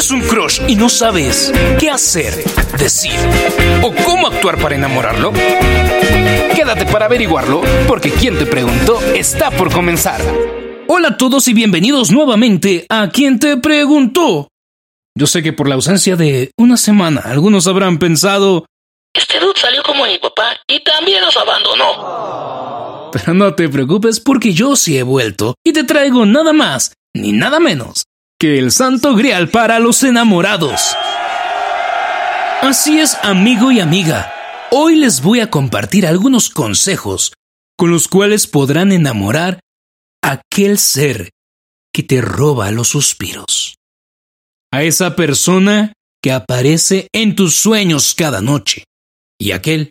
¿Tienes un crush y no sabes qué hacer, decir o cómo actuar para enamorarlo? Quédate para averiguarlo, porque quien te preguntó está por comenzar. Hola a todos y bienvenidos nuevamente a Quien te preguntó. Yo sé que por la ausencia de una semana algunos habrán pensado, Este dude salió como mi papá y también nos abandonó. pero no te preocupes porque yo sí he vuelto y te traigo nada más ni nada menos que el santo grial para los enamorados. Así es, amigo y amiga. Hoy les voy a compartir algunos consejos con los cuales podrán enamorar a aquel ser que te roba los suspiros. A esa persona que aparece en tus sueños cada noche. Y aquel,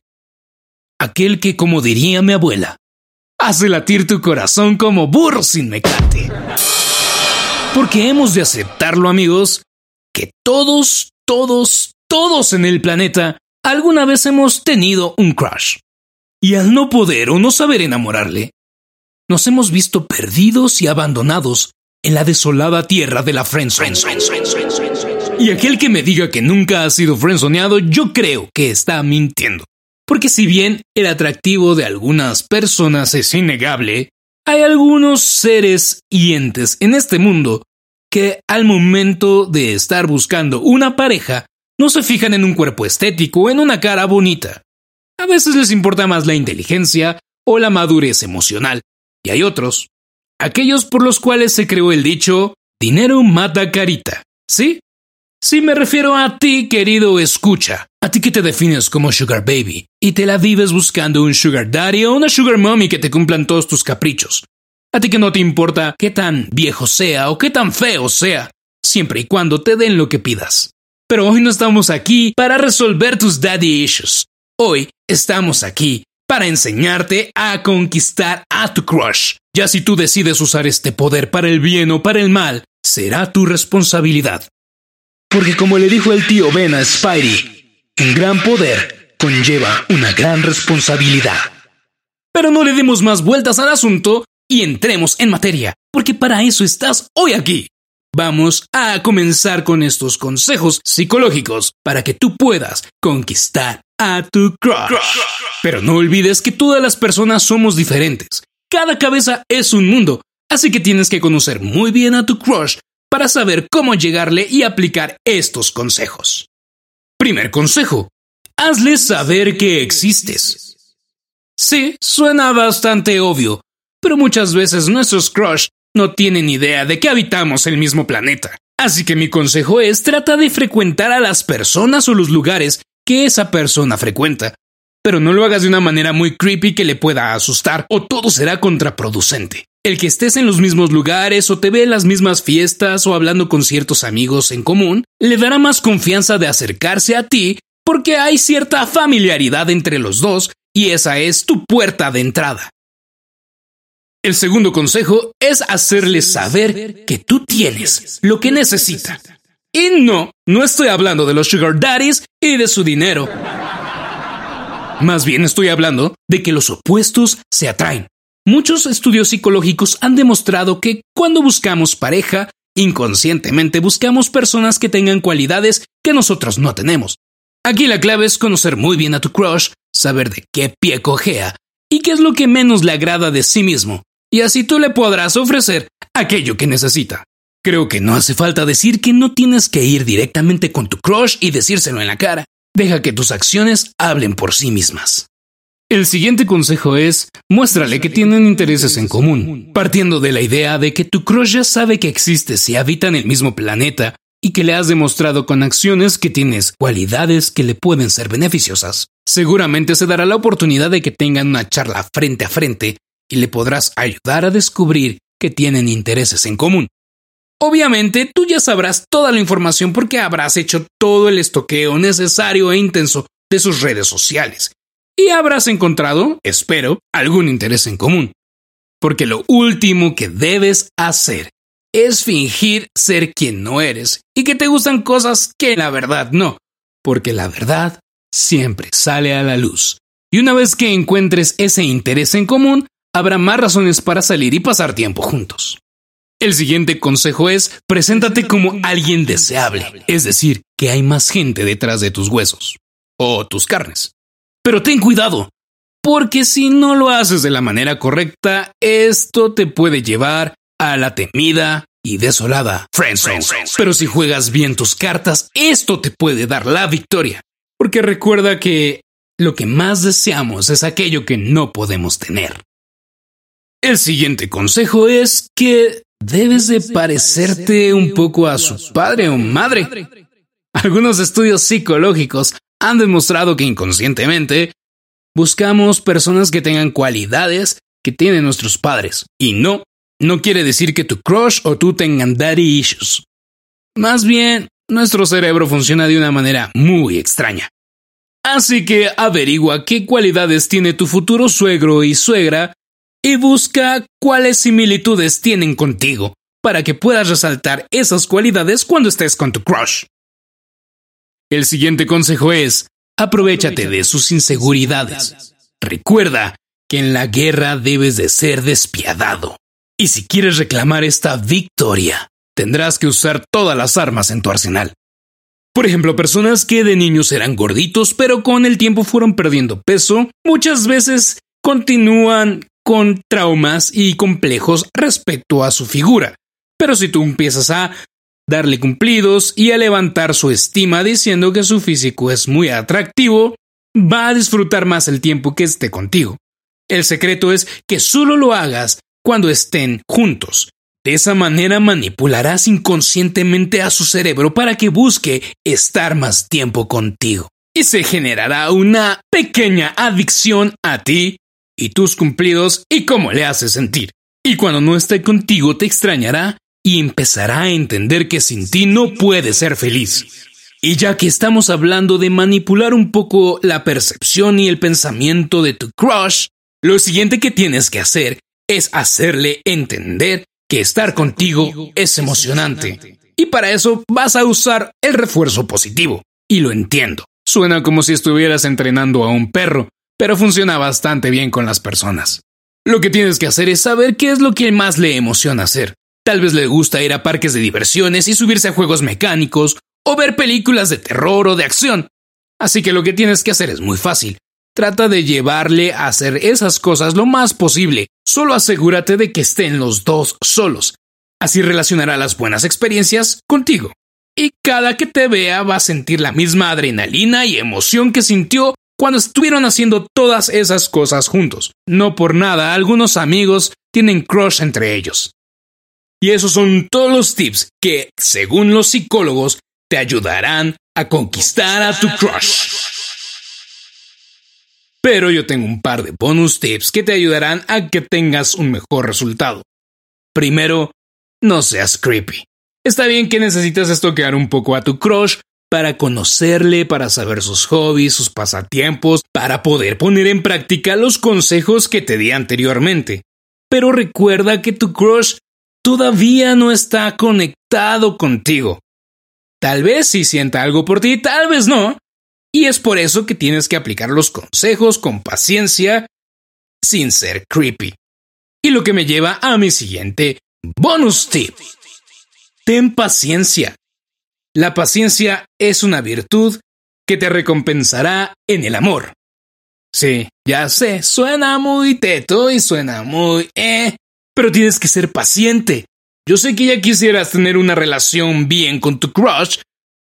aquel que, como diría mi abuela, hace latir tu corazón como burro sin mecate. Porque hemos de aceptarlo, amigos, que todos, todos, todos en el planeta alguna vez hemos tenido un crush. Y al no poder o no saber enamorarle, nos hemos visto perdidos y abandonados en la desolada tierra de la friendzone. Y aquel que me diga que nunca ha sido friendzoneado, yo creo que está mintiendo. Porque si bien el atractivo de algunas personas es innegable, hay algunos seres y entes en este mundo que al momento de estar buscando una pareja no se fijan en un cuerpo estético o en una cara bonita. A veces les importa más la inteligencia o la madurez emocional. Y hay otros, aquellos por los cuales se creó el dicho dinero mata carita. ¿Sí? Sí me refiero a ti, querido escucha. A ti que te defines como Sugar Baby y te la vives buscando un Sugar Daddy o una Sugar Mommy que te cumplan todos tus caprichos. A ti que no te importa qué tan viejo sea o qué tan feo sea, siempre y cuando te den lo que pidas. Pero hoy no estamos aquí para resolver tus daddy issues. Hoy estamos aquí para enseñarte a conquistar a tu crush. Ya si tú decides usar este poder para el bien o para el mal, será tu responsabilidad. Porque como le dijo el tío Ben a Spidey, un gran poder conlleva una gran responsabilidad. Pero no le demos más vueltas al asunto y entremos en materia, porque para eso estás hoy aquí. Vamos a comenzar con estos consejos psicológicos para que tú puedas conquistar a tu crush. Pero no olvides que todas las personas somos diferentes. Cada cabeza es un mundo, así que tienes que conocer muy bien a tu crush para saber cómo llegarle y aplicar estos consejos. Primer consejo. Hazle saber que existes. Sí, suena bastante obvio, pero muchas veces nuestros crush no tienen idea de que habitamos el mismo planeta. Así que mi consejo es trata de frecuentar a las personas o los lugares que esa persona frecuenta. Pero no lo hagas de una manera muy creepy que le pueda asustar o todo será contraproducente. El que estés en los mismos lugares o te ve en las mismas fiestas o hablando con ciertos amigos en común, le dará más confianza de acercarse a ti porque hay cierta familiaridad entre los dos y esa es tu puerta de entrada. El segundo consejo es hacerle saber que tú tienes lo que necesita. Y no, no estoy hablando de los sugar daddies y de su dinero. Más bien estoy hablando de que los opuestos se atraen. Muchos estudios psicológicos han demostrado que cuando buscamos pareja, inconscientemente buscamos personas que tengan cualidades que nosotros no tenemos. Aquí la clave es conocer muy bien a tu crush, saber de qué pie cojea y qué es lo que menos le agrada de sí mismo, y así tú le podrás ofrecer aquello que necesita. Creo que no hace falta decir que no tienes que ir directamente con tu crush y decírselo en la cara. Deja que tus acciones hablen por sí mismas. El siguiente consejo es, muéstrale que tienen intereses en común, partiendo de la idea de que tu crush ya sabe que existes y habitan el mismo planeta y que le has demostrado con acciones que tienes cualidades que le pueden ser beneficiosas. Seguramente se dará la oportunidad de que tengan una charla frente a frente y le podrás ayudar a descubrir que tienen intereses en común. Obviamente, tú ya sabrás toda la información porque habrás hecho todo el estoqueo necesario e intenso de sus redes sociales y habrás encontrado, espero, algún interés en común. Porque lo último que debes hacer es fingir ser quien no eres y que te gustan cosas que la verdad no, porque la verdad siempre sale a la luz. Y una vez que encuentres ese interés en común, habrá más razones para salir y pasar tiempo juntos. El siguiente consejo es, preséntate como alguien deseable, es decir, que hay más gente detrás de tus huesos o tus carnes. Pero ten cuidado, porque si no lo haces de la manera correcta, esto te puede llevar a la temida y desolada friendzone. Pero si juegas bien tus cartas, esto te puede dar la victoria. Porque recuerda que lo que más deseamos es aquello que no podemos tener. El siguiente consejo es que debes de parecerte un poco a su padre o madre. Algunos estudios psicológicos han demostrado que inconscientemente buscamos personas que tengan cualidades que tienen nuestros padres. Y no, no quiere decir que tu crush o tú tengan daddy issues. Más bien, nuestro cerebro funciona de una manera muy extraña. Así que averigua qué cualidades tiene tu futuro suegro y suegra y busca cuáles similitudes tienen contigo para que puedas resaltar esas cualidades cuando estés con tu crush. El siguiente consejo es, aprovechate de sus inseguridades. Recuerda que en la guerra debes de ser despiadado. Y si quieres reclamar esta victoria, tendrás que usar todas las armas en tu arsenal. Por ejemplo, personas que de niños eran gorditos pero con el tiempo fueron perdiendo peso, muchas veces continúan con traumas y complejos respecto a su figura. Pero si tú empiezas a darle cumplidos y a levantar su estima diciendo que su físico es muy atractivo, va a disfrutar más el tiempo que esté contigo. El secreto es que solo lo hagas cuando estén juntos. De esa manera manipularás inconscientemente a su cerebro para que busque estar más tiempo contigo. Y se generará una pequeña adicción a ti y tus cumplidos y cómo le haces sentir. Y cuando no esté contigo te extrañará y empezará a entender que sin ti no puede ser feliz. Y ya que estamos hablando de manipular un poco la percepción y el pensamiento de tu crush, lo siguiente que tienes que hacer es hacerle entender que estar contigo es emocionante. Y para eso vas a usar el refuerzo positivo. Y lo entiendo. Suena como si estuvieras entrenando a un perro, pero funciona bastante bien con las personas. Lo que tienes que hacer es saber qué es lo que más le emociona hacer. Tal vez le gusta ir a parques de diversiones y subirse a juegos mecánicos, o ver películas de terror o de acción. Así que lo que tienes que hacer es muy fácil. Trata de llevarle a hacer esas cosas lo más posible. Solo asegúrate de que estén los dos solos. Así relacionará las buenas experiencias contigo. Y cada que te vea va a sentir la misma adrenalina y emoción que sintió cuando estuvieron haciendo todas esas cosas juntos. No por nada, algunos amigos tienen crush entre ellos. Y esos son todos los tips que, según los psicólogos, te ayudarán a conquistar a tu crush. Pero yo tengo un par de bonus tips que te ayudarán a que tengas un mejor resultado. Primero, no seas creepy. Está bien que necesitas estoquear un poco a tu crush para conocerle, para saber sus hobbies, sus pasatiempos, para poder poner en práctica los consejos que te di anteriormente. Pero recuerda que tu crush todavía no está conectado contigo. Tal vez sí sienta algo por ti, tal vez no. Y es por eso que tienes que aplicar los consejos con paciencia, sin ser creepy. Y lo que me lleva a mi siguiente bonus tip. Ten paciencia. La paciencia es una virtud que te recompensará en el amor. Sí, ya sé, suena muy teto y suena muy eh, pero tienes que ser paciente. Yo sé que ya quisieras tener una relación bien con tu crush,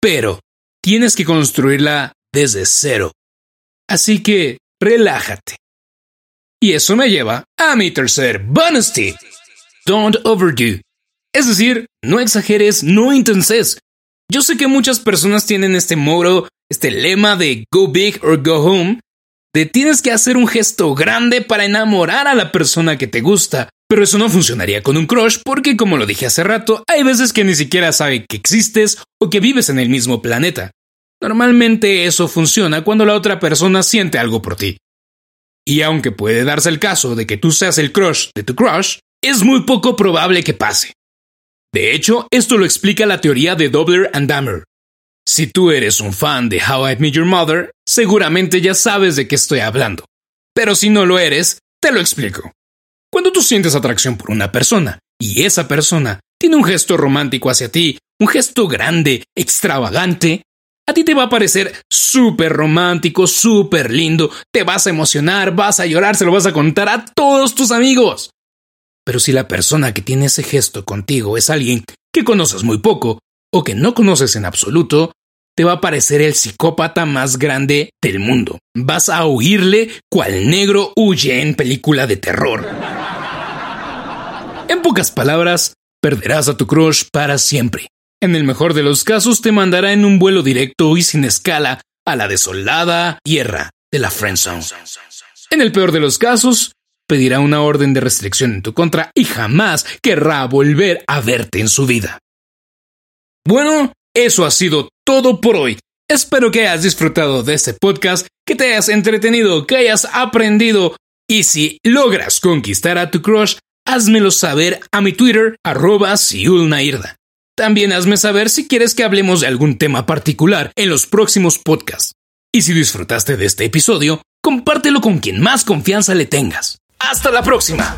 pero tienes que construirla desde cero. Así que relájate. Y eso me lleva a mi tercer bonus tip. Don't overdo. Es decir, no exageres, no intenses. Yo sé que muchas personas tienen este moro, este lema de go big or go home, de tienes que hacer un gesto grande para enamorar a la persona que te gusta, pero eso no funcionaría con un crush porque como lo dije hace rato, hay veces que ni siquiera sabe que existes o que vives en el mismo planeta. Normalmente eso funciona cuando la otra persona siente algo por ti. Y aunque puede darse el caso de que tú seas el crush de tu crush, es muy poco probable que pase. De hecho, esto lo explica la teoría de Dobler and Dahmer. Si tú eres un fan de How I Met Your Mother, seguramente ya sabes de qué estoy hablando. Pero si no lo eres, te lo explico. Cuando tú sientes atracción por una persona y esa persona tiene un gesto romántico hacia ti, un gesto grande, extravagante, a ti te va a parecer súper romántico, súper lindo, te vas a emocionar, vas a llorar, se lo vas a contar a todos tus amigos. Pero si la persona que tiene ese gesto contigo es alguien que conoces muy poco o que no conoces en absoluto, te va a parecer el psicópata más grande del mundo. Vas a huirle cual negro huye en película de terror. En pocas palabras, perderás a tu crush para siempre. En el mejor de los casos te mandará en un vuelo directo y sin escala a la desolada tierra de la friendzone. En el peor de los casos, pedirá una orden de restricción en tu contra y jamás querrá volver a verte en su vida. Bueno, eso ha sido todo por hoy. Espero que hayas disfrutado de este podcast, que te hayas entretenido, que hayas aprendido y si logras conquistar a tu crush, házmelo saber a mi Twitter, arroba Siulnairda. También hazme saber si quieres que hablemos de algún tema particular en los próximos podcasts. Y si disfrutaste de este episodio, compártelo con quien más confianza le tengas. ¡Hasta la próxima!